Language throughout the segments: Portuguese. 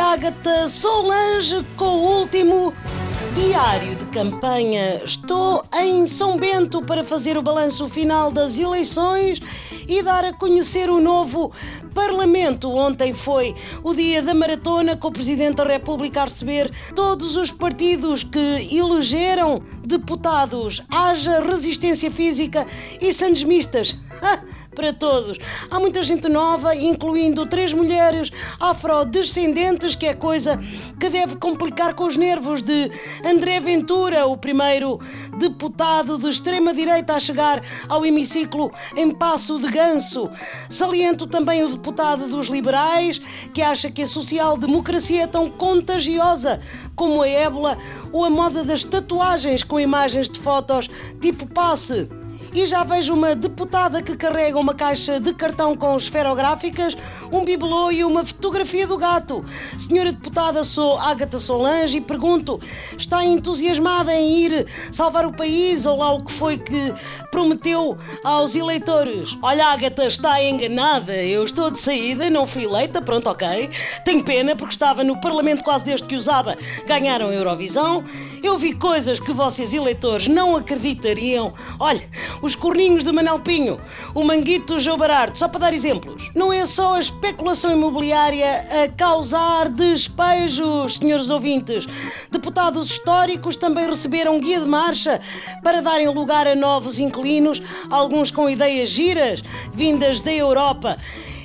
Ágata Solange com o último diário de campanha. Estou em São Bento para fazer o balanço final das eleições e dar a conhecer o novo Parlamento. Ontem foi o dia da maratona com o Presidente da República a receber todos os partidos que elegeram deputados. Haja resistência física e sandes mistas para todos. Há muita gente nova, incluindo três mulheres afrodescendentes, que é coisa que deve complicar com os nervos de André Ventura, o primeiro deputado de extrema-direita a chegar ao hemiciclo em passo de ganso. Saliento também o deputado dos liberais, que acha que a social-democracia é tão contagiosa como a ébola ou a moda das tatuagens com imagens de fotos tipo passe e já vejo uma deputada que carrega uma caixa de cartão com esferográficas, um bibelô e uma fotografia do gato. Senhora deputada, sou Ágata Solange e pergunto: está entusiasmada em ir salvar o país ou lá o que foi que prometeu aos eleitores? Olha, Ágata está enganada. Eu estou de saída, não fui eleita, pronto, ok. Tenho pena porque estava no Parlamento quase desde que usava. Ganharam a Eurovisão. Eu vi coisas que vocês eleitores não acreditariam. Olha, os corninhos de Manel Pinho, o manguito João Bararte, só para dar exemplos. Não é só a especulação imobiliária a causar despejos, senhores ouvintes. Deputados históricos também receberam guia de marcha para darem lugar a novos inquilinos, alguns com ideias giras, vindas da Europa.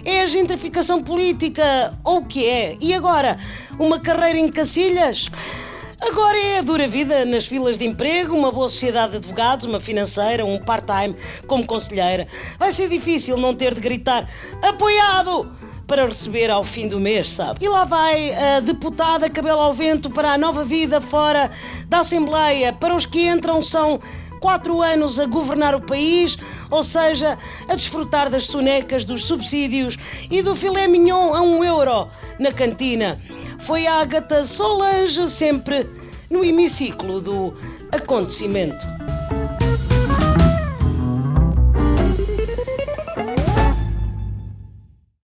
É a gentrificação política, ou o que é? E agora, uma carreira em Cacilhas? Agora é a dura vida nas filas de emprego, uma boa sociedade de advogados, uma financeira, um part-time como conselheira. Vai ser difícil não ter de gritar apoiado para receber ao fim do mês, sabe? E lá vai a deputada cabelo ao vento para a nova vida fora da Assembleia. Para os que entram são quatro anos a governar o país, ou seja, a desfrutar das sonecas, dos subsídios e do filé mignon a um euro na cantina. Foi a Agatha Solange sempre no hemiciclo do acontecimento.